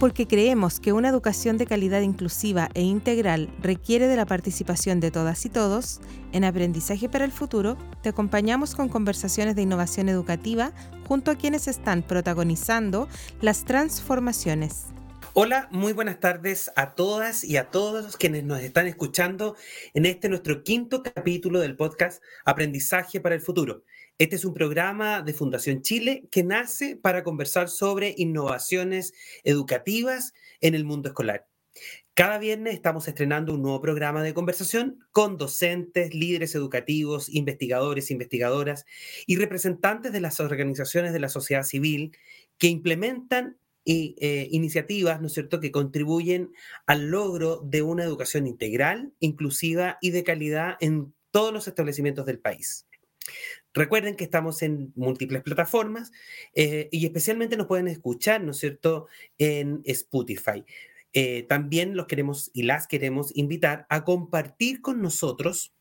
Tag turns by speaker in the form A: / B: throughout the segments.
A: porque creemos que una educación de calidad inclusiva e integral requiere de la participación de todas y todos, en Aprendizaje para el Futuro te acompañamos con conversaciones de innovación educativa junto a quienes están protagonizando las transformaciones.
B: Hola, muy buenas tardes a todas y a todos quienes nos están escuchando en este nuestro quinto capítulo del podcast Aprendizaje para el Futuro. Este es un programa de Fundación Chile que nace para conversar sobre innovaciones educativas en el mundo escolar. Cada viernes estamos estrenando un nuevo programa de conversación con docentes, líderes educativos, investigadores, investigadoras y representantes de las organizaciones de la sociedad civil que implementan eh, iniciativas, ¿no es cierto?, que contribuyen al logro de una educación integral, inclusiva y de calidad en todos los establecimientos del país. Recuerden que estamos en múltiples plataformas eh, y especialmente nos pueden escuchar, ¿no es cierto?, en Spotify. Eh, también los queremos y las queremos invitar a compartir con nosotros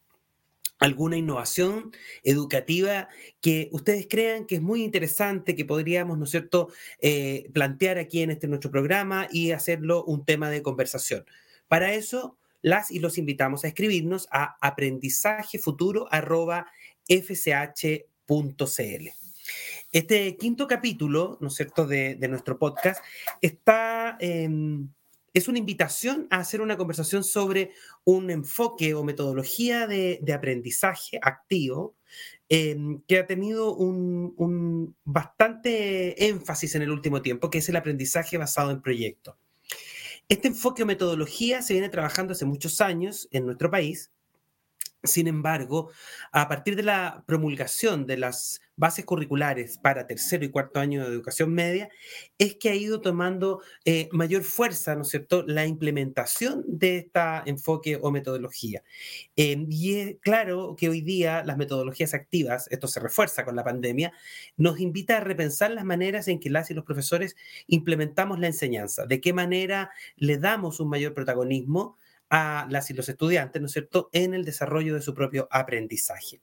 B: alguna innovación educativa que ustedes crean que es muy interesante, que podríamos, ¿no es cierto?, eh, plantear aquí en este nuestro programa y hacerlo un tema de conversación. Para eso, las y los invitamos a escribirnos a aprendizajefuturo.com fch.cl. Este quinto capítulo, ¿no cierto?, de, nuestro podcast está, em, es una invitación a hacer una conversación sobre un enfoque o metodología de, aprendizaje activo em, que ha tenido un, bastante énfasis en el último tiempo, que es el aprendizaje basado en proyectos. Este enfoque o metodología se viene trabajando hace muchos años en nuestro país sin embargo, a partir de la promulgación de las bases curriculares para tercero y cuarto año de educación media, es que ha ido tomando eh, mayor fuerza, ¿no es cierto?, la implementación de este enfoque o metodología. Em, y es claro que hoy día las metodologías activas, esto se refuerza con la pandemia, nos invita a repensar las maneras en que las y los profesores implementamos la enseñanza, de qué manera le damos un mayor protagonismo a las y los estudiantes, ¿no es cierto?, en el desarrollo de su propio aprendizaje.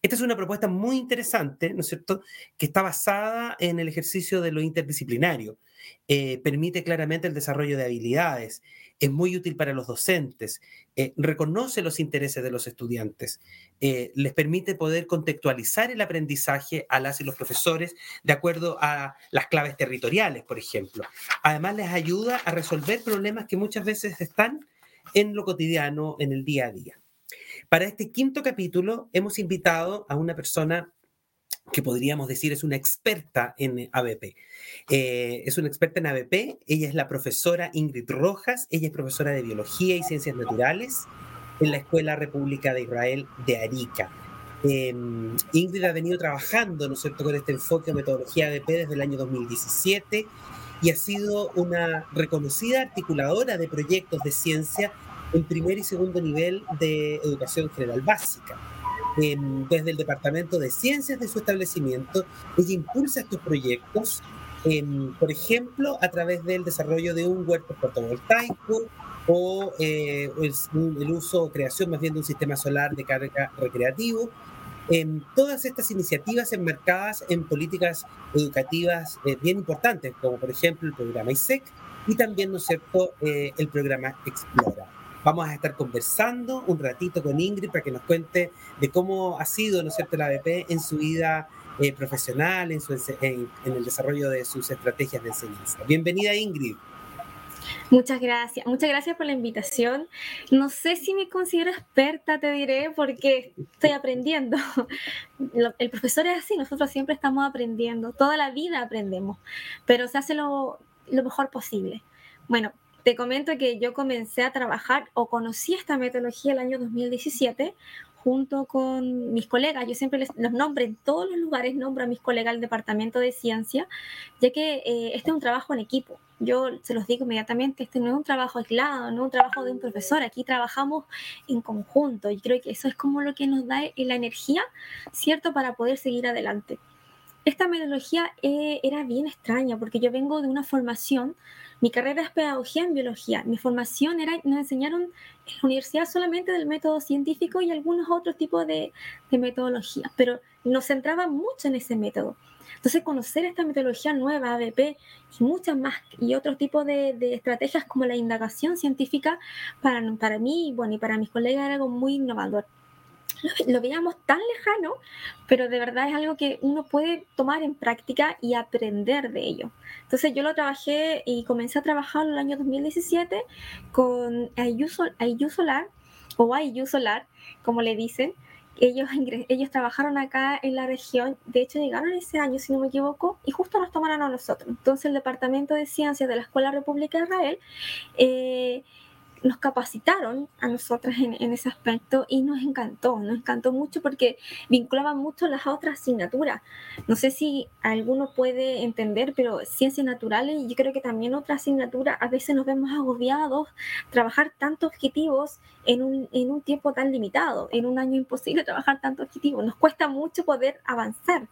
B: Esta es una propuesta muy interesante, ¿no es cierto?, que está basada en el ejercicio de lo interdisciplinario. Eh, permite claramente el desarrollo de habilidades, es muy útil para los docentes, eh, reconoce los intereses de los estudiantes, eh, les permite poder contextualizar el aprendizaje a las y los profesores de acuerdo a las claves territoriales, por ejemplo. Además, les ayuda a resolver problemas que muchas veces están en lo cotidiano, en el día a día. Para este quinto capítulo hemos invitado a una persona que podríamos decir es una experta en ABP. Eh, es una experta en ABP, ella es la profesora Ingrid Rojas, ella es profesora de Biología y Ciencias Naturales en la Escuela República de Israel de Arica. Em, Ingrid ha venido trabajando, ¿no es con este enfoque de metodología ABP desde el año 2017 y ha sido una reconocida articuladora de proyectos de ciencia en primer y segundo nivel de educación general básica. desde el Departamento de Ciencias de su establecimiento, ella impulsa estos proyectos, por ejemplo, a través del desarrollo de un huerto fotovoltaico o eh, el, uso o creación más bien de un sistema solar de carga recreativo, en todas estas iniciativas enmarcadas en políticas educativas eh, bien importantes, como por ejemplo el programa ISEC y también, ¿no es cierto?, eh, el programa Explora. Vamos a estar conversando un ratito con Ingrid para que nos cuente de cómo ha sido, ¿no es cierto?, la ABP en su vida eh, profesional, en, su, en el desarrollo de sus estrategias de enseñanza. Bienvenida, Ingrid.
C: Muchas gracias, muchas gracias por la invitación. No sé si me considero experta, te diré, porque estoy aprendiendo. El profesor es así, nosotros siempre estamos aprendiendo, toda la vida aprendemos, pero se hace lo, mejor posible. Bueno, te comento que yo comencé a trabajar o conocí esta metodología el año 2017 junto con mis colegas, yo siempre les, los nombro en todos los lugares, nombro a mis colegas del Departamento de Ciencia, ya que eh, este es un trabajo en equipo. Yo se los digo inmediatamente, este no es un trabajo aislado, no es un trabajo de un profesor, aquí trabajamos en conjunto y creo que eso es como lo que nos da la energía, ¿cierto?, para poder seguir adelante. Esta metodología eh, era bien extraña porque yo vengo de una formación mi carrera es pedagogía en biología. Mi formación era, nos enseñaron en la universidad solamente del método científico y algunos otros tipos de, de metodologías, pero nos centraba mucho en ese método. Entonces, conocer esta metodología nueva, ABP, y muchas más, y otros tipos de, estrategias como la indagación científica, para, para mí bueno, y para mis colegas era algo muy innovador lo, veíamos tan lejano, pero de verdad es algo que uno puede tomar en práctica y aprender de ello. Entonces yo lo trabajé y comencé a trabajar en el año 2017 con IU Solar o IU Solar, como le dicen. Ellos, ellos trabajaron acá en la región, de hecho llegaron ese año, si no me equivoco, y justo nos tomaron a nosotros. Entonces el Departamento de Ciencias de la Escuela República de Israel eh, nos capacitaron a nosotras en, ese aspecto y nos encantó, nos encantó mucho porque vinculaban mucho las otras asignaturas. No sé si alguno puede entender, pero ciencias naturales, yo creo que también otra asignatura, a veces nos vemos agobiados, trabajar tantos objetivos en un, en un tiempo tan limitado, en un año imposible trabajar tantos objetivos, nos cuesta mucho poder avanzar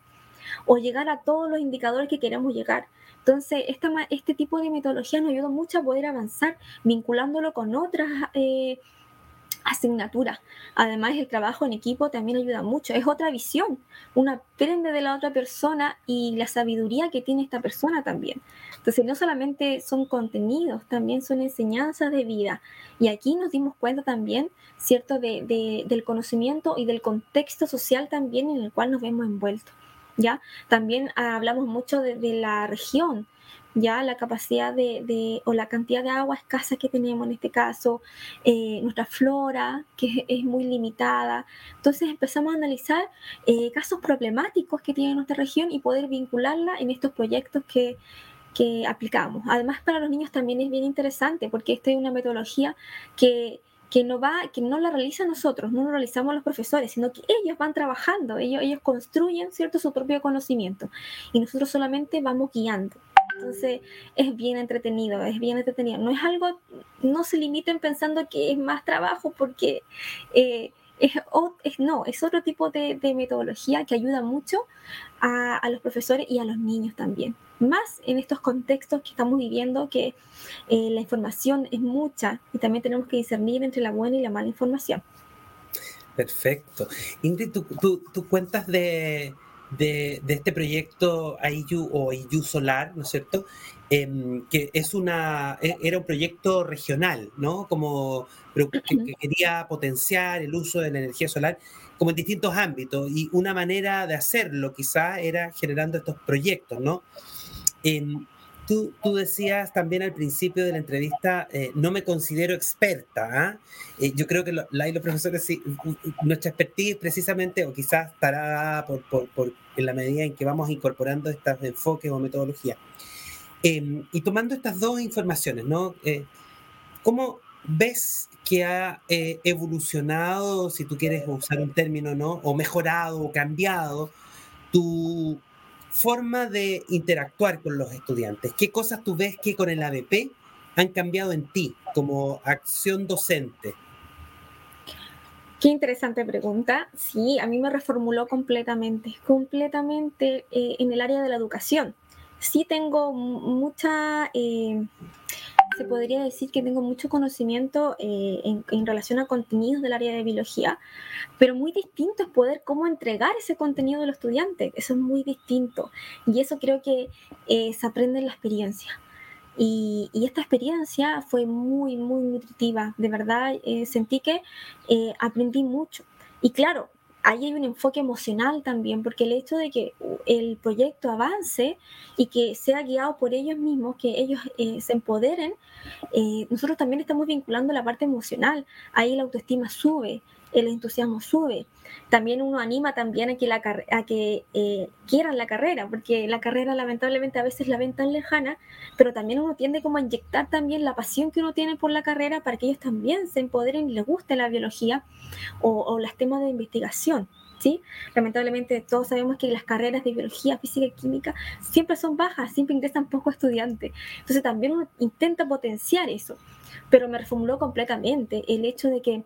C: o llegar a todos los indicadores que queremos llegar. Entonces, esta, este tipo de metodología nos ayuda mucho a poder avanzar vinculándolo con otras eh, asignaturas. Además, el trabajo en equipo también ayuda mucho. Es otra visión. Uno aprende de la otra persona y la sabiduría que tiene esta persona también. Entonces, no solamente son contenidos, también son enseñanzas de vida. Y aquí nos dimos cuenta también, ¿cierto?, del conocimiento y del contexto social también en el cual nos vemos envueltos. ¿Ya? También hablamos mucho de, la región, ya la capacidad de, o la cantidad de agua escasa que tenemos en este caso, eh, nuestra flora, que es, muy limitada. Entonces empezamos a analizar eh, casos problemáticos que tiene nuestra región y poder vincularla en estos proyectos que, que aplicamos. Además, para los niños también es bien interesante porque esta es una metodología que que no va, que no la realizan nosotros, no lo realizamos los profesores, sino que ellos van trabajando, ellos, ellos construyen cierto su propio conocimiento y nosotros solamente vamos guiando. Entonces es bien entretenido, es bien entretenido. No es algo, no se limiten pensando que es más trabajo porque eh, es, no, es otro tipo de, metodología que ayuda mucho a, los profesores y a los niños también. Más en estos contextos que estamos viviendo, que eh, la información es mucha y también tenemos que discernir entre la buena y la mala información.
B: Perfecto. Ingrid, tú, cuentas de, de, este proyecto AIU o AIU Solar, ¿no es cierto? Em, que es una, e, era un proyecto regional, ¿no? Como que, quería potenciar el uso de la energía solar como en distintos ámbitos y una manera de hacerlo quizá era generando estos proyectos, ¿no? Em, tú, tú, decías también al principio de la entrevista, eh, no me considero experta. ¿ah? Eh, yo creo que la y los profesores, sí, nuestra expertise precisamente, o quizás estará por, por, por, en la medida en que vamos incorporando estos enfoques o metodologías. Em, y tomando estas dos informaciones. Eh, ¿Cómo ves que ha eh, evolucionado, si tú quieres usar un término, ¿no? O mejorado o cambiado tu forma de interactuar con los estudiantes? ¿Qué cosas tú ves que con el ABP han cambiado en ti como acción docente?
C: Qué interesante pregunta. Sí, a mí me reformuló completamente, completamente eh, en el área de la educación sí tengo mucha, eh, se podría decir que tengo mucho conocimiento eh, en, relación a contenidos del área de biología, pero muy distinto es poder cómo entregar ese contenido a los estudiantes. Eso es muy distinto y eso creo que eh, se aprende en la experiencia. Y, y, esta experiencia fue muy, muy nutritiva. De verdad, sentí que aprendí mucho. Y claro, ahí hay un enfoque emocional también, porque el hecho de que el proyecto avance y que sea guiado por ellos mismos, que ellos eh, se empoderen, eh, nosotros también estamos vinculando la parte emocional. Ahí la autoestima sube, el entusiasmo sube. También uno anima también a que, eh, quieran la carrera, porque la carrera lamentablemente a veces la ven tan lejana, pero también uno tiende como a inyectar también la pasión que uno tiene por la carrera para que ellos también se empoderen y les guste la biología o, o los temas de investigación. ¿Sí? Lamentablemente todos sabemos que las carreras de biología, física y química siempre son bajas, siempre ingresan pocos estudiantes. Entonces también uno intenta potenciar eso, pero me reformuló completamente el hecho de que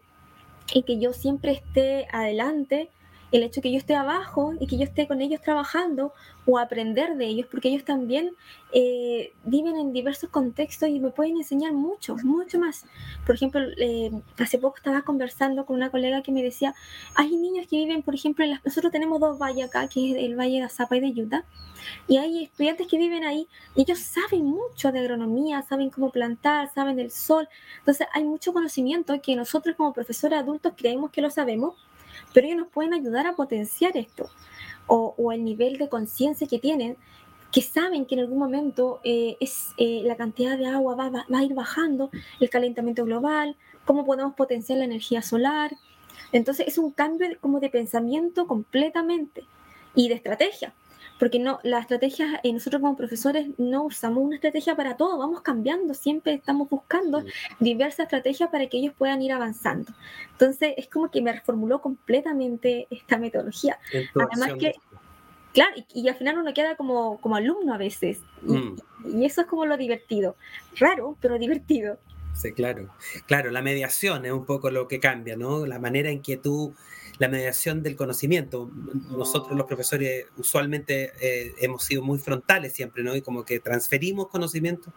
C: y que yo siempre esté adelante el hecho que yo esté abajo y que yo esté con ellos trabajando o aprender de ellos, porque ellos también eh, viven en diversos contextos y me pueden enseñar mucho, mucho más. Por ejemplo, eh, hace poco estaba conversando con una colega que me decía, hay niños que viven, por ejemplo, nosotros tenemos dos valles acá, que es el Valle de Azapa y de Utah, y hay estudiantes que viven ahí y ellos saben mucho de agronomía, saben cómo plantar, saben del sol. Entonces hay mucho conocimiento que nosotros como profesores adultos creemos que lo sabemos, pero ellos nos pueden ayudar a potenciar esto. O, el nivel de conciencia que tienen, que saben que en algún momento eh, es, eh, la cantidad de agua va, va, a ir bajando, el calentamiento global, cómo podemos potenciar la energía solar. Entonces es un cambio como de pensamiento completamente y de estrategia porque no, la estrategia, eh, nosotros como profesores no usamos una estrategia para todo, vamos cambiando, siempre estamos buscando diversas estrategias para que ellos puedan ir avanzando. Entonces, es como que me reformuló completamente esta metodología. Además que, claro, y, al final uno queda como, como alumno a veces, mm. y eso es como lo divertido, raro, pero divertido.
B: Sí, claro. Claro, la mediación es un poco lo que cambia, ¿no? La manera en que tú la mediación del conocimiento. Nosotros los profesores usualmente eh, hemos sido muy frontales siempre, ¿no? Y como que transferimos conocimiento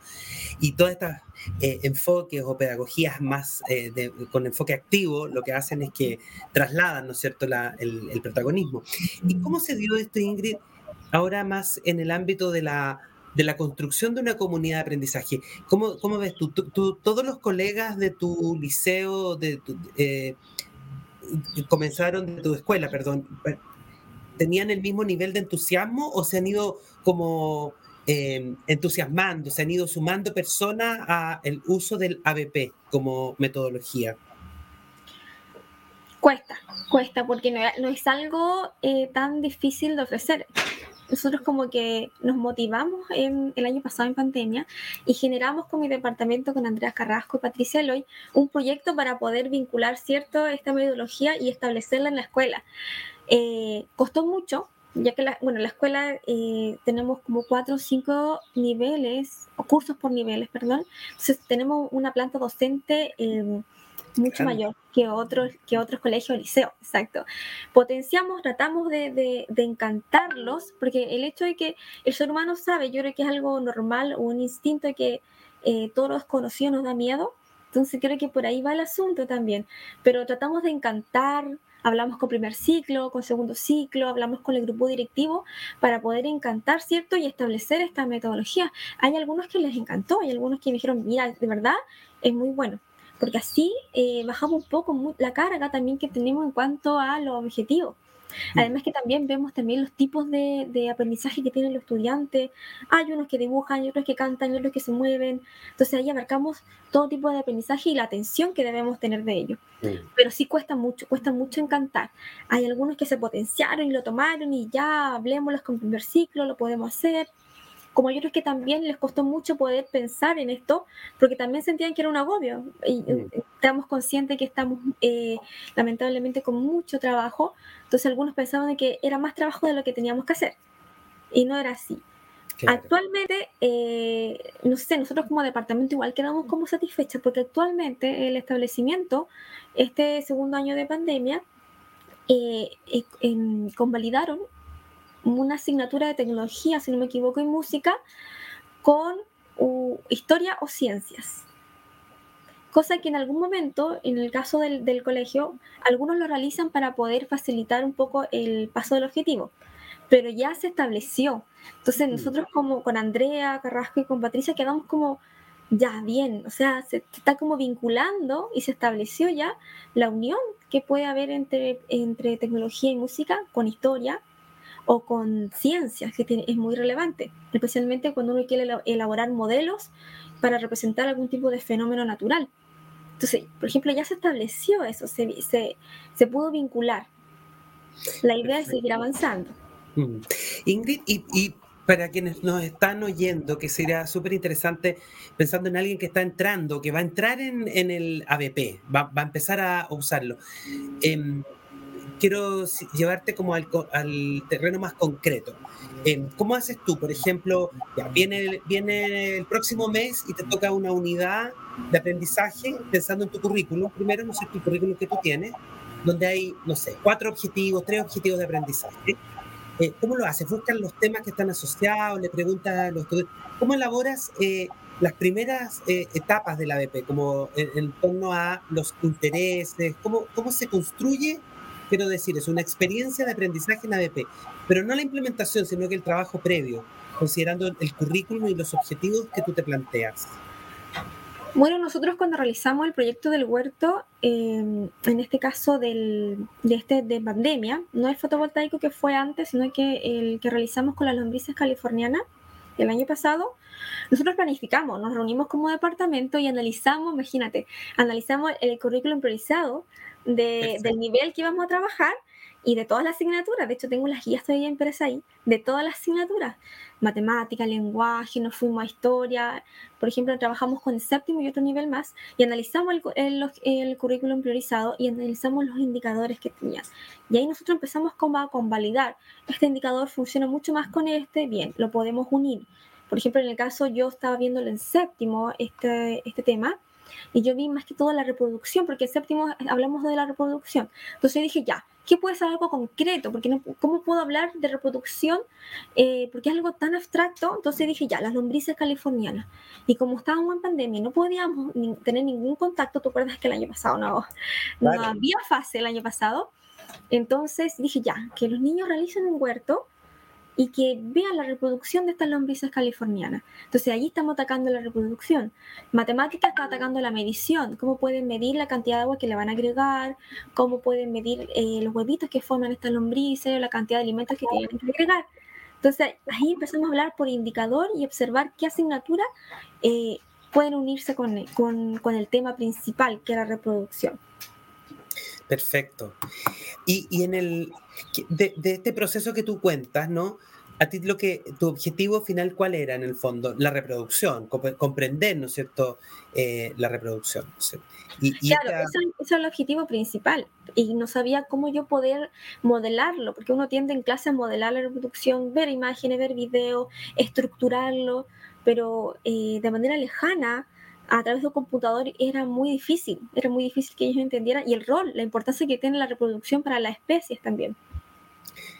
B: y todas estas eh, enfoques o pedagogías más eh, con enfoque activo lo que hacen es que trasladan, ¿no es cierto?, el, protagonismo. ¿Y cómo se dio esto, Ingrid, ahora más en el ámbito de la de la construcción de una comunidad de aprendizaje. ¿Cómo, cómo ves tú, Todos los colegas de tu liceo, de tu, comenzaron de tu escuela, perdón, ¿tenían el mismo nivel de entusiasmo o se han ido como eh, entusiasmando, se han ido sumando personas al uso del ABP como metodología?
C: Cuesta, cuesta, porque no, es algo eh, tan difícil de ofrecer nosotros como que nos motivamos en, el año pasado en pandemia y generamos con mi departamento, con Andrea Carrasco y Patricia Eloy, un proyecto para poder vincular cierto esta metodología y establecerla en la escuela. Eh, costó mucho, ya que la, bueno, la escuela eh, tenemos como cuatro o cinco niveles, cursos por niveles, perdón. Entonces tenemos una planta docente eh, mucho mayor que otros, que otros colegios o liceos, exacto. Potenciamos, tratamos de, de, encantarlos, porque el hecho de que el ser humano sabe, yo creo que es algo normal, un instinto de que eh, todo lo desconocido nos da miedo, entonces creo que por ahí va el asunto también, pero tratamos de encantar, hablamos con primer ciclo, con segundo ciclo, hablamos con el grupo directivo para poder encantar, ¿cierto? Y establecer esta metodología. Hay algunos que les encantó, hay algunos que me dijeron, mira, de verdad, es muy bueno porque así eh, bajamos un poco la carga también que tenemos en cuanto a los objetivos. Mm. Además que también vemos también los tipos de, aprendizaje que tienen los estudiantes. Hay unos que dibujan, hay otros que cantan, hay otros que se mueven. Entonces ahí abarcamos todo tipo de aprendizaje y la atención que debemos tener de ellos. Pero sí cuesta mucho, cuesta mucho encantar. Hay algunos que se potenciaron y lo tomaron y ya hablemoslos con primer ciclo, lo podemos hacer como yo creo que también les costó mucho poder pensar en esto, porque también sentían que era un agobio. Y mm. estamos conscientes que estamos eh, lamentablemente con mucho trabajo, entonces algunos pensaban de que era más trabajo de lo que teníamos que hacer. Y no era así. Actualmente, eh, no sé, nosotros como departamento igual quedamos como satisfechos, porque actualmente el establecimiento, este segundo año de pandemia, eh, convalidaron una asignatura de tecnología, si no me equivoco, y música, con historia o ciencias. Cosa que en algún momento, en el caso del, colegio, algunos lo realizan para poder facilitar un poco el paso del objetivo, pero ya se estableció. Entonces mm. nosotros como con Andrea Carrasco y con Patricia quedamos como, ya bien, o sea, se está como vinculando y se estableció ya la unión que puede haber entre, entre tecnología y música con historia o con ciencias, que es muy relevante, especialmente cuando uno quiere elaborar modelos para representar algún tipo de fenómeno natural. Entonces, por ejemplo, ya se estableció eso, se, se, se pudo vincular. La idea es seguir avanzando.
B: Mm. Ingrid, y, para quienes nos están oyendo, que sería súper interesante pensando en alguien que está entrando, que va a entrar en, en el ABP, va, va, a empezar a usarlo. Eh, quiero llevarte como al, terreno más concreto. Em, ¿Cómo haces tú, por ejemplo, viene, viene el próximo mes y te toca una unidad de aprendizaje pensando en tu currículum, primero, no sé, tu currículum que tú tienes, donde hay, no sé, cuatro objetivos, tres objetivos de aprendizaje. Eh, ¿Cómo lo haces? ¿Buscas los temas que están asociados? ¿Le preguntas a los estudiantes? ¿Cómo elaboras eh, las primeras eh, etapas de la BP, como en, torno a los intereses? ¿Cómo, ¿Cómo se construye? Quiero decir, es una experiencia de aprendizaje en la BP, pero no la implementación, sino que el trabajo previo, considerando el currículum y los objetivos que tú te planteas.
C: Bueno, nosotros cuando realizamos el proyecto del huerto, em, en este caso del, de, este, de pandemia, no el fotovoltaico que fue antes, sino que el que realizamos con las lombrices californianas el año pasado, nosotros planificamos, nos reunimos como departamento y analizamos, imagínate, analizamos el currículum priorizado de, del nivel que íbamos a trabajar y de todas las asignaturas. De hecho, tengo las guías todavía impresas ahí, de todas las asignaturas matemática, lenguaje, nos fuimos a historia, por ejemplo, trabajamos con el séptimo y otro nivel más y analizamos el, el, currículum priorizado y analizamos los indicadores que tenía. Y ahí nosotros empezamos como a convalidar, este indicador funciona mucho más con este, bien, lo podemos unir. Por ejemplo, en el caso yo estaba viéndolo en séptimo, este, este tema, y yo vi más que todo la reproducción, porque en séptimo hablamos de la reproducción. Entonces dije, ya, ¿qué puede ser algo concreto? Porque no, ¿Cómo puedo hablar de reproducción? Eh, porque es algo tan abstracto. Entonces dije, ya, las lombrices californianas. Y como estábamos en pandemia, no podíamos tener ningún contacto. ¿Tú acuerdas que el año pasado no, no había fase el año pasado? Entonces dije, ya, que los niños realicen un huerto y que vean la reproducción de estas lombrices californianas. Entonces, allí estamos atacando la reproducción. Matemática está atacando la medición, cómo pueden medir la cantidad de agua que le van a agregar, cómo pueden medir eh, los huevitos que forman estas lombrices, la cantidad de alimentos que tienen que agregar. Entonces, ahí empezamos a hablar por indicador y observar qué asignatura eh, pueden unirse con, con, con, el tema principal, que es la reproducción.
B: Perfecto. Y, y en el de, de, este proceso que tú cuentas, ¿no? A ti lo que tu objetivo final cuál era en el fondo, la reproducción, comprender, ¿no es cierto? Eh, la reproducción.
C: Y, y claro, esta... ese, es el objetivo principal. Y no sabía cómo yo poder modelarlo, porque uno tiende en clase a modelar la reproducción, ver imágenes, ver videos, estructurarlo, pero eh, de manera lejana a través de un computador era muy difícil, era muy difícil que ellos entendieran y el rol, la importancia que tiene la reproducción para las especies también.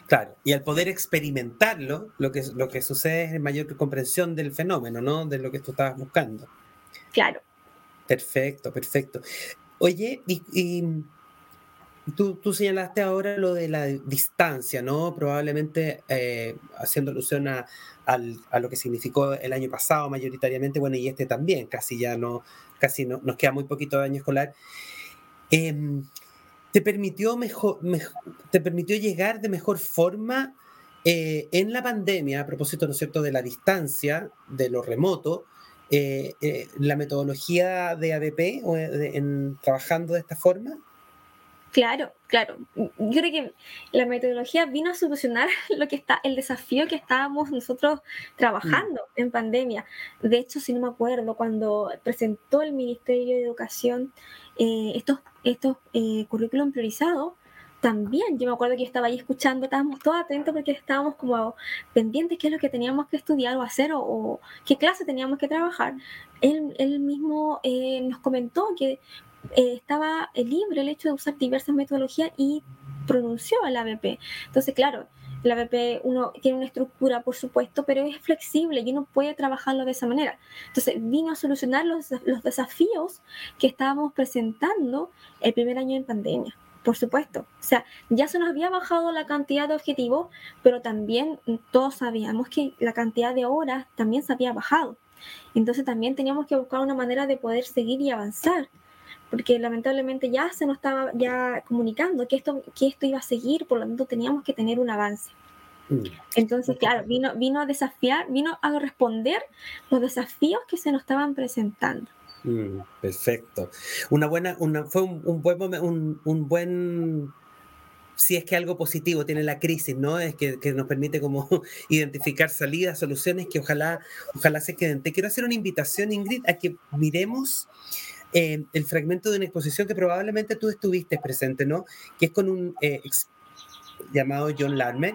B: Claro, y al poder experimentarlo, lo que, lo que sucede es mayor comprensión del fenómeno, ¿no? De lo que tú estabas buscando.
C: Claro.
B: Perfecto, perfecto. Oye, y, tú, tú, señalaste ahora lo de la distancia, ¿no? Probablemente eh, haciendo alusión a, a lo que significó el año pasado mayoritariamente, bueno, y este también, casi ya no, casi no, nos queda muy poquito de año escolar. Eh, ¿te, permitió mejor, ¿Te permitió llegar de mejor forma eh, en la pandemia, a propósito, ¿no es cierto?, de la distancia, de lo remoto, eh, la metodología de ADP en, trabajando de esta forma?
C: Claro, claro. Yo creo que la metodología vino a solucionar lo que está, el desafío que estábamos nosotros trabajando mm. en pandemia. De hecho, si no me acuerdo, cuando presentó el Ministerio de Educación eh, estos, estos eh, currículum priorizados, también yo me acuerdo que estaba ahí escuchando, estábamos todos atentos porque estábamos como pendientes qué es lo que teníamos que estudiar o hacer o, o qué clase teníamos que trabajar. Él, él mismo eh, nos comentó que eh, estaba libre el hecho de usar diversas metodologías y pronunció el ABP. Entonces, claro, el ABP uno tiene una estructura, por supuesto, pero es flexible y uno puede trabajarlo de esa manera. Entonces, vino a solucionar los, los desafíos que estábamos presentando el primer año en pandemia por supuesto. O sea, ya se nos había bajado la cantidad de objetivos, pero también todos sabíamos que la cantidad de horas también se había bajado. Entonces también teníamos que buscar una manera de poder seguir y avanzar porque lamentablemente ya se nos estaba ya comunicando que esto, que esto iba a seguir, por lo tanto teníamos que tener un avance. Mm. Entonces, claro, vino, vino a desafiar, vino a responder los desafíos que se nos estaban presentando.
B: Mm, perfecto. Una buena, una, fue un, un buen un, un, buen si es que algo positivo tiene la crisis, ¿no? Es que, que, nos permite como identificar salidas, soluciones que ojalá, ojalá se queden. Te quiero hacer una invitación, Ingrid, a que miremos eh, el fragmento de una exposición que probablemente tú estuviste presente, ¿no? Que es con un eh, llamado John Larmer.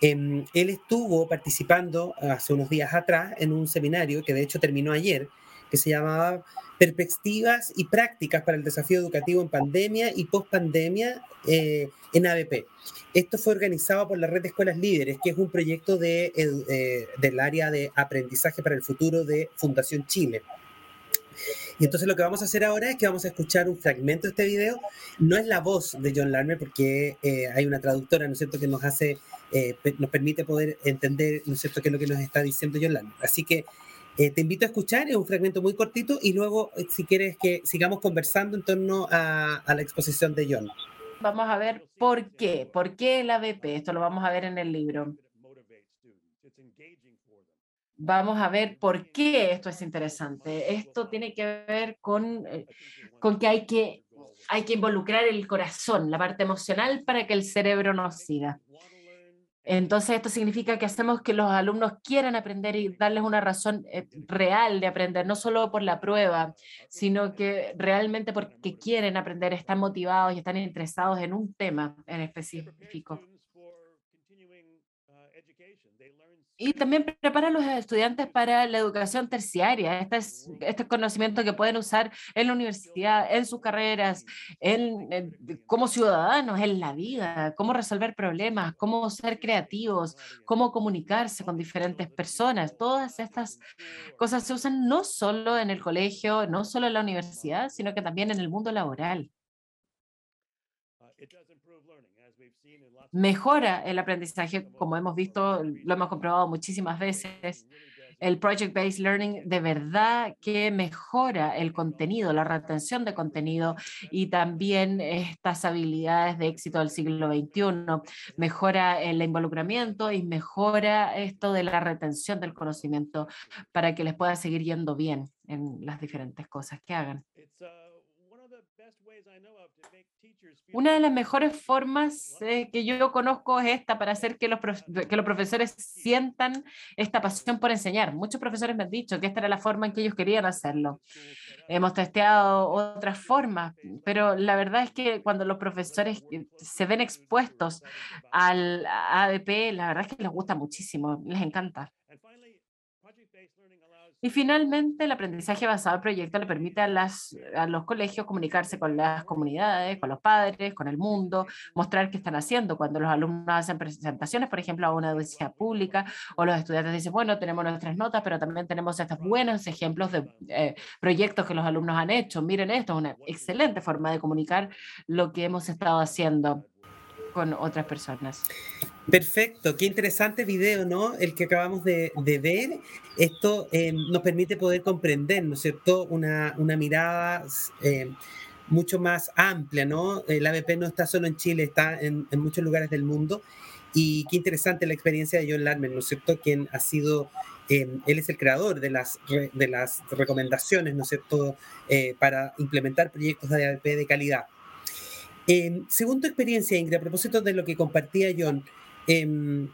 B: Eh, él estuvo participando hace unos días atrás en un seminario que de hecho terminó ayer, que se llamaba Perspectivas y Prácticas para el Desafío Educativo en Pandemia y Postpandemia eh, en ABP. Esto fue organizado por la Red de Escuelas Líderes, que es un proyecto de, eh, del área de aprendizaje para el futuro de Fundación Chile. Y entonces lo que vamos a hacer ahora es que vamos a escuchar un fragmento de este video. No es la voz de John Larner porque eh, hay una traductora, ¿no es cierto?, que nos hace, eh, nos permite poder entender, ¿no es cierto?, qué es lo que nos está diciendo John Larner. Así que eh, te invito a escuchar, es un fragmento muy cortito y luego, si quieres que sigamos conversando en torno a, a la exposición de John.
D: Vamos a ver por qué, por qué el ABP, esto lo vamos a ver en el libro vamos a ver por qué esto es interesante. Esto tiene que ver con, eh, con que hay, que hay que involucrar el corazón, la parte emocional, para que el cerebro nos siga. Entonces, esto significa que hacemos que los alumnos quieran aprender y darles una razón eh, real de aprender, no solo por la prueba, sino que realmente porque quieren aprender, están motivados y están interesados en un tema en específico. Y también prepara a los estudiantes para la educación terciaria. Este es, este conocimiento que pueden usar en la universidad, en sus carreras, en, como ciudadanos, en la vida, cómo resolver problemas, cómo ser creativos, cómo comunicarse con diferentes personas. Todas estas cosas se usan no solo en el colegio, no solo en la universidad, sino que también en el mundo laboral. Mejora el aprendizaje, como hemos visto, lo hemos comprobado muchísimas veces. El Project Based Learning de verdad que mejora el contenido, la retención de contenido y también estas habilidades de éxito del siglo XXI. Mejora el involucramiento y mejora esto de la retención del conocimiento para que les pueda seguir yendo bien en las diferentes cosas que hagan. Una de las mejores formas eh, que yo conozco es esta para hacer que los, que los profesores sientan esta pasión por enseñar. Muchos profesores me han dicho que esta era la forma en que ellos querían hacerlo. Hemos testeado otras formas, pero la verdad es que cuando los profesores se ven expuestos al ADP, la verdad es que les gusta muchísimo, les encanta. Y finalmente, el aprendizaje basado en proyectos le permite a, las, a los colegios comunicarse con las comunidades, con los padres, con el mundo, mostrar qué están haciendo. Cuando los alumnos hacen presentaciones, por ejemplo, a una audiencia pública, o los estudiantes dicen, bueno, tenemos nuestras notas, pero también tenemos estos buenos ejemplos de eh, proyectos que los alumnos han hecho. Miren esto, es una excelente forma de comunicar lo que hemos estado haciendo con otras personas.
B: Perfecto, qué interesante video, ¿no? El que acabamos de, ver. Esto eh, nos permite poder comprender, ¿no es cierto? Una, una mirada eh, mucho más amplia, ¿no? El ABP no está solo en Chile, está en, muchos lugares del mundo. Y qué interesante la experiencia de John Larmer, ¿no es cierto? Quien ha sido, eh, él es el creador de las, de las recomendaciones, ¿no es cierto? para implementar proyectos de ABP de calidad. Según tu experiencia, Ingrid, a propósito de lo que compartía John, Em,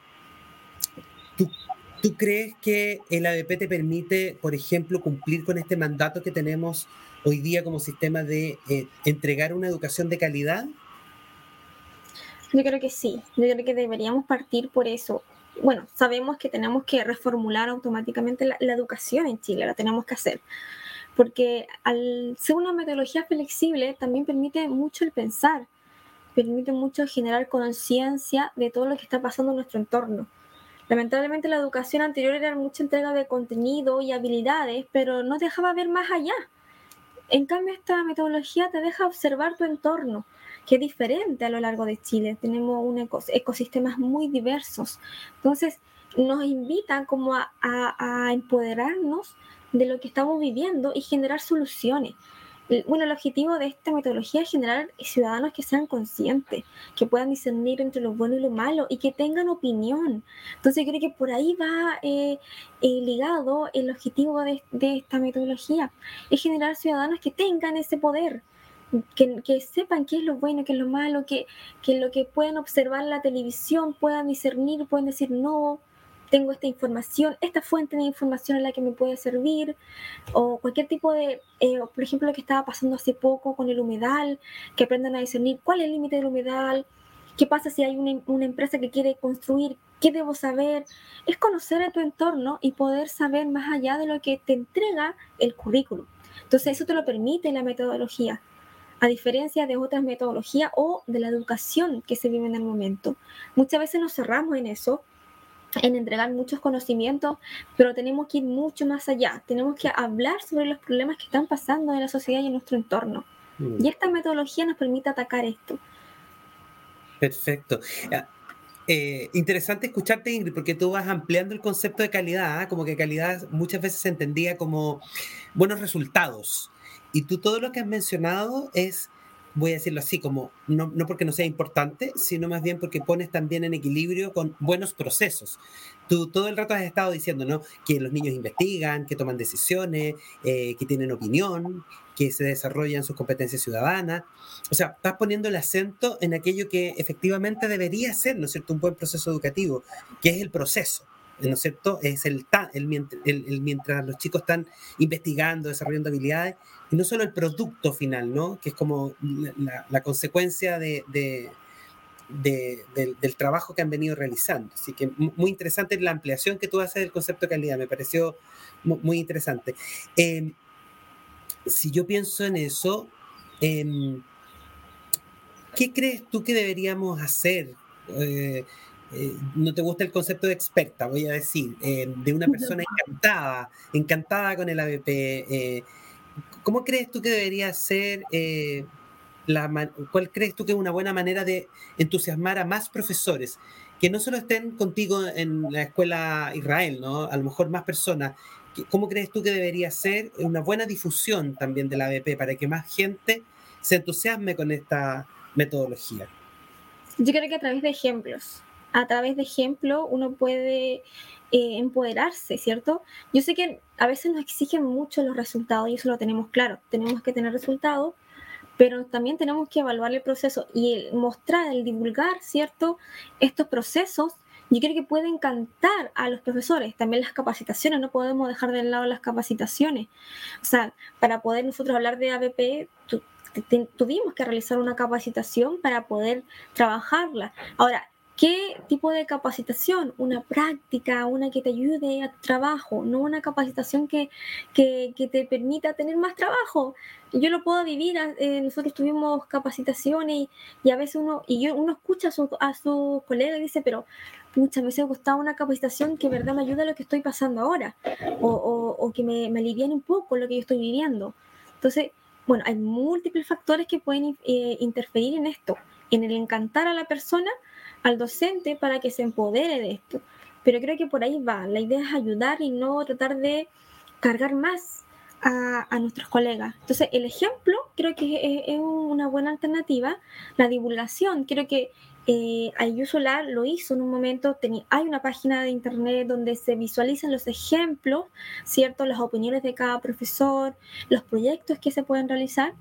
B: ¿tú, crees que el ABP te permite, por ejemplo, cumplir con este mandato que tenemos hoy día como sistema de eh, entregar una educación de calidad?
C: Yo creo que sí, yo creo que deberíamos partir por eso. Bueno, sabemos que tenemos que reformular automáticamente la, la educación en Chile, la tenemos que hacer, porque al ser una metodología flexible también permite mucho el pensar, permite mucho generar conciencia de todo lo que está pasando en nuestro entorno. Lamentablemente la educación anterior era mucha entrega de contenido y habilidades, pero no dejaba ver más allá. En cambio, esta metodología te deja observar tu entorno, que es diferente a lo largo de Chile. Tenemos un ecosistemas muy diversos. Entonces, nos invitan como a, a empoderarnos de lo que estamos viviendo y generar soluciones bueno, el objetivo de esta metodología es generar ciudadanos que sean conscientes, que puedan discernir entre lo bueno y lo malo y que tengan opinión. Entonces creo que por ahí va eh, eh, ligado el objetivo de, esta metodología, es generar ciudadanos que tengan ese poder. Que, sepan qué es lo bueno, qué es lo malo, que, que lo que puedan observar en la televisión puedan discernir, pueden decir no, tengo esta información, esta fuente de información en la que me puede servir, o cualquier tipo de, eh, por ejemplo, lo que estaba pasando hace poco con el humedal, que aprendan a discernir cuál es el límite del humedal, ¿Qué pasa si hay una, una, empresa que quiere construir? ¿Qué debo saber? Es conocer a tu entorno y poder saber más allá de lo que te entrega el currículum. Entonces eso te lo permite la metodología, a diferencia de otras metodologías o de la educación que se vive en el momento. Muchas veces nos cerramos en eso en entregar muchos conocimientos, pero tenemos que ir mucho más allá. Tenemos que hablar sobre los problemas que están pasando en la sociedad y en nuestro entorno. Mm. Y esta metodología nos permite atacar esto.
B: Perfecto. Eh, interesante escucharte, Ingrid, porque tú vas ampliando el concepto de calidad, ¿ah? como que calidad muchas veces se entendía como buenos resultados. Y tú todo lo que has mencionado es voy a decirlo así, como no, no, porque no sea importante, sino más bien porque pones también en equilibrio con buenos procesos. Tú todo el rato has estado diciendo, ¿no? Que los niños investigan, que toman decisiones, eh, que tienen opinión, que se desarrollan sus competencias ciudadanas. O sea, estás poniendo el acento en aquello que efectivamente debería ser, ¿no es cierto?, un buen proceso educativo, que es el proceso. ¿No es cierto? Es el, el, el, mientras los chicos están investigando, desarrollando habilidades, y no solo el producto final, ¿no? Que es como la, consecuencia de, del, trabajo que han venido realizando. Así que muy interesante la ampliación que tú haces del concepto de calidad, me pareció muy, interesante. Em, si yo pienso en eso, em, ¿qué crees tú que deberíamos hacer? Eh, eh, no te gusta el concepto de experta, voy a decir, eh, de una persona encantada, encantada con el ABP. Eh, ¿Cómo crees tú que debería ser, la, cuál crees tú que es una buena manera de entusiasmar a más profesores? Que no solo estén contigo en la escuela Israel, ¿no? A lo mejor más personas. ¿Cómo crees tú que debería ser una buena difusión también del ABP para que más gente se entusiasme con esta metodología?
C: Yo creo que a través de ejemplos a través de ejemplo uno puede eh, empoderarse, ¿cierto? Yo sé que a veces nos exigen mucho los resultados y eso lo tenemos claro, tenemos que tener resultados, pero también tenemos que evaluar el proceso y el mostrar, el divulgar, ¿cierto? Estos procesos, yo creo que puede encantar a los profesores, también las capacitaciones, no podemos dejar de lado las capacitaciones. O sea, para poder nosotros hablar de ABP, tuvimos que realizar una capacitación para poder trabajarla. Ahora, ¿Qué tipo de capacitación? Una práctica, una que te ayude a trabajo, no una capacitación que, que, te permita tener más trabajo. Yo lo puedo vivir, eh, nosotros tuvimos capacitaciones y, a veces uno, y yo, uno escucha a sus su colegas y dice, pero pucha, me hubiese gustado una capacitación que verdad me ayude a lo que estoy pasando ahora o, o, que me, me aliviane un poco lo que yo estoy viviendo. Entonces, bueno, hay múltiples factores que pueden eh, interferir en esto, en el encantar a la persona al docente para que se empodere de esto. Pero creo que por ahí va. La idea es ayudar y no tratar de cargar más a, nuestros colegas. Entonces, el ejemplo creo que es, una buena alternativa. La divulgación, creo que eh, Ayusolar lo hizo en un momento. Hay una página de internet donde se visualizan los ejemplos, ¿cierto? Las opiniones de cada profesor, los proyectos que se pueden realizar,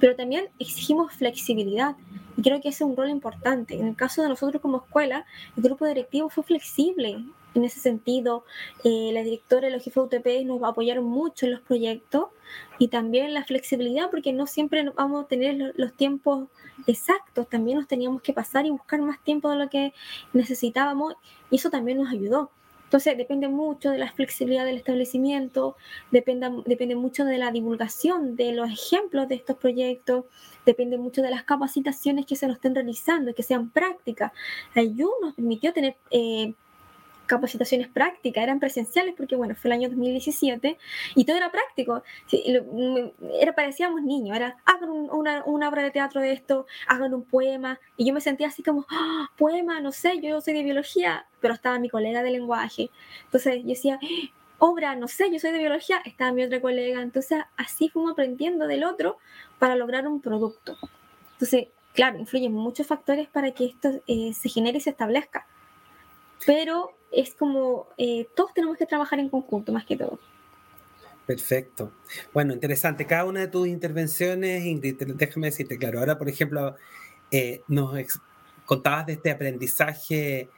C: pero también exigimos flexibilidad. Y creo que ese es un rol importante. En el caso de nosotros como escuela, el grupo directivo fue flexible en ese sentido. Eh, la directora y los jefes de UTP nos apoyaron mucho en los proyectos y también la flexibilidad, porque no siempre vamos a tener los tiempos exactos, también nos teníamos que pasar y buscar más tiempo de lo que necesitábamos y eso también nos ayudó. Entonces depende mucho de la flexibilidad del establecimiento, depende, depende mucho de la divulgación de los ejemplos de estos proyectos, depende mucho de las capacitaciones que se nos estén realizando que sean prácticas. Ayú nos permitió tener eh, capacitaciones prácticas, eran presenciales porque, bueno, fue el año 2017 y todo era práctico. Era, parecíamos niños, era, hagan una, obra de teatro de esto, hagan un poema. Y yo me sentía así como, ¡Ah, poema, no sé, yo soy de biología, pero estaba mi colega de lenguaje. Entonces yo decía, obra, no sé, yo soy de biología, estaba mi otra colega. Entonces así fuimos aprendiendo del otro para lograr un producto. Entonces, claro, influyen muchos factores para que esto eh, se genere y se establezca. Pero es como eh, todos tenemos que trabajar en conjunto más que todo.
B: Perfecto. Bueno, interesante. Cada una de tus intervenciones, Ingrid, déjame decirte, claro, ahora por ejemplo, eh, nos contabas de este aprendizaje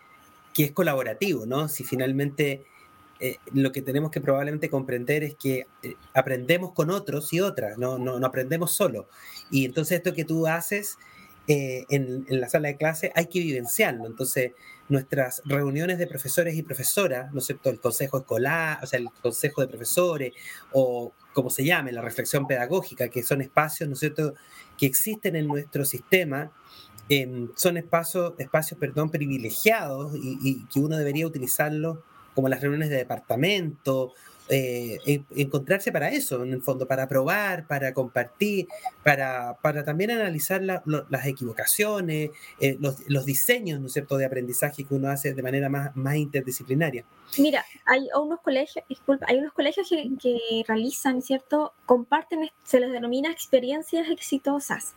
B: que es colaborativo, ¿no? Si finalmente eh, lo que tenemos que probablemente comprender es que aprendemos con otros y otras, no, no, no aprendemos solo. Y entonces esto que tú haces eh, en, la sala de clase, hay que vivenciarlo. Entonces, nuestras reuniones de profesores y profesoras, ¿no es cierto? El consejo escolar, o sea, el consejo de profesores, o como se llame, la reflexión pedagógica, que son espacios, ¿no es cierto?, que existen en nuestro sistema, em, son espacios, espacios perdón, privilegiados y, y, que uno debería utilizarlos como las reuniones de departamento eh, encontrarse para eso, en el fondo, para probar, para compartir, para, para también analizar las equivocaciones, eh, los, diseños, ¿no cierto?, de aprendizaje que uno hace de manera más, más interdisciplinaria.
C: Mira, hay unos colegios, disculpa, hay unos colegios que, que realizan, ¿cierto?, comparten, se les denomina experiencias exitosas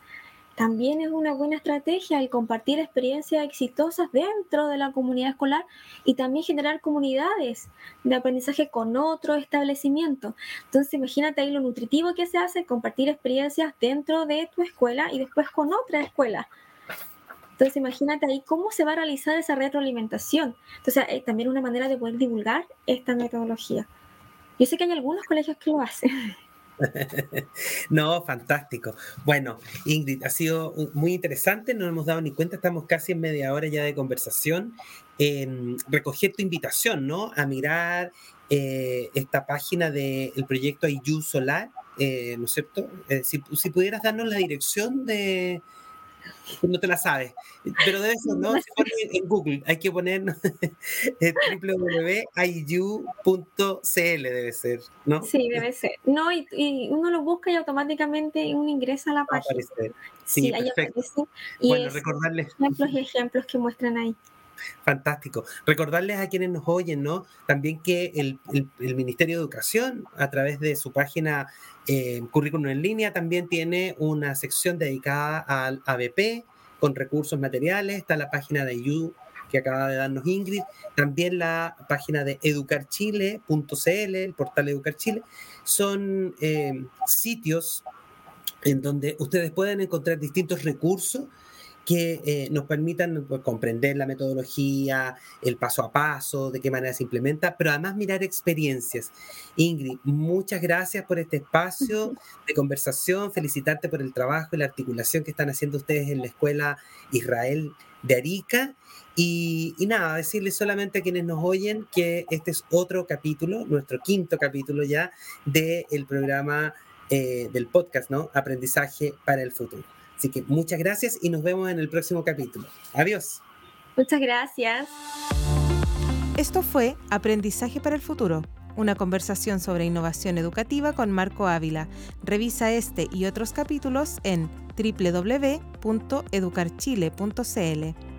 C: también es una buena estrategia el compartir experiencias exitosas dentro de la comunidad escolar y también generar comunidades de aprendizaje con otro establecimiento. Entonces, imagínate ahí lo nutritivo que se hace, compartir experiencias dentro de tu escuela y después con otra escuela. Entonces, imagínate ahí cómo se va a realizar esa retroalimentación. Entonces, eh, también una manera de poder divulgar esta metodología. Yo sé que hay algunos colegios que lo hacen.
B: no, fantástico. Bueno, Ingrid, ha sido muy interesante, no nos hemos dado ni cuenta, estamos casi en media hora ya de conversación. Eh, recoger tu invitación, ¿no? A mirar eh, esta página del proyecto IU Solar, eh, ¿no es cierto? Eh, si pudieras darnos la dirección de, no te la sabes. Pero debe ser, ¿no? Se pone en Google, hay que poner www.iu.cl, debe ser, ¿no?
C: Sí, debe ser. No, y, uno lo busca y automáticamente uno ingresa a la página.
B: Sí, sí, perfecto.
C: Y bueno, recordarles. Ejemplos y ejemplos que muestran ahí.
B: Fantástico. Recordarles a quienes nos oyen, ¿no? También que el, Ministerio de Educación, a través de su página eh, Currículum en línea, también tiene una sección dedicada al ABP con recursos materiales. Está la página de You que acaba de darnos Ingrid, también la página de educarchile.cl, el portal Educar Chile, son eh, sitios en donde ustedes pueden encontrar distintos recursos que eh, nos permitan pues, comprender la metodología, el paso a paso, de qué manera se implementa, pero además mirar experiencias. Ingrid, muchas gracias por este espacio de conversación, felicitarte por el trabajo y la articulación que están haciendo ustedes en la Escuela Israel de Arica. Y, nada, decirles solamente a quienes nos oyen que este es otro capítulo, nuestro quinto capítulo ya del programa eh, del podcast, ¿no? Aprendizaje para el futuro. Así que muchas gracias y nos vemos en el próximo capítulo. Adiós.
C: Muchas gracias.
A: Esto fue Aprendizaje para el Futuro, una conversación sobre innovación educativa con Marco Ávila. Revisa este y otros capítulos en www.educarchile.cl.